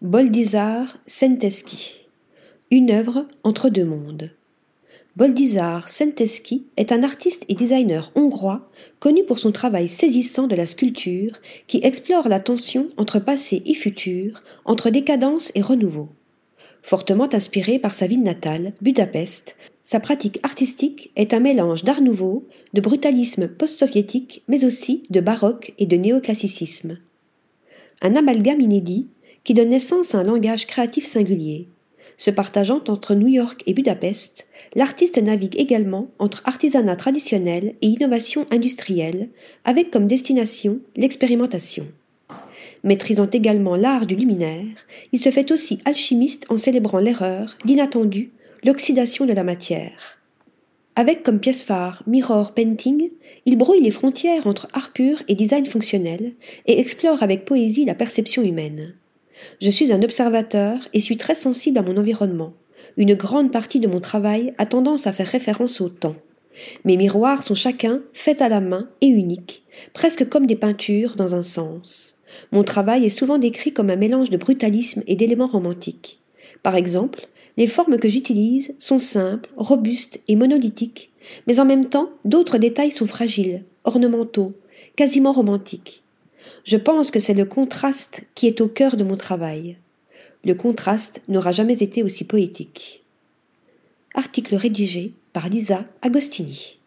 Boldizar Senteschi. Une œuvre entre deux mondes. Boldizar Senteschi est un artiste et designer hongrois connu pour son travail saisissant de la sculpture qui explore la tension entre passé et futur, entre décadence et renouveau. Fortement inspiré par sa ville natale, Budapest, sa pratique artistique est un mélange d'art nouveau, de brutalisme post-soviétique, mais aussi de baroque et de néoclassicisme. Un amalgame inédit qui donne naissance à un langage créatif singulier. Se partageant entre New York et Budapest, l'artiste navigue également entre artisanat traditionnel et innovation industrielle, avec comme destination l'expérimentation. Maîtrisant également l'art du luminaire, il se fait aussi alchimiste en célébrant l'erreur, l'inattendu, l'oxydation de la matière. Avec comme pièce phare Mirror Painting, il brouille les frontières entre art pur et design fonctionnel et explore avec poésie la perception humaine. Je suis un observateur et suis très sensible à mon environnement. Une grande partie de mon travail a tendance à faire référence au temps. Mes miroirs sont chacun faits à la main et uniques, presque comme des peintures dans un sens. Mon travail est souvent décrit comme un mélange de brutalisme et d'éléments romantiques. Par exemple, les formes que j'utilise sont simples, robustes et monolithiques, mais en même temps d'autres détails sont fragiles, ornementaux, quasiment romantiques. Je pense que c'est le contraste qui est au cœur de mon travail. Le contraste n'aura jamais été aussi poétique. Article rédigé par Lisa Agostini.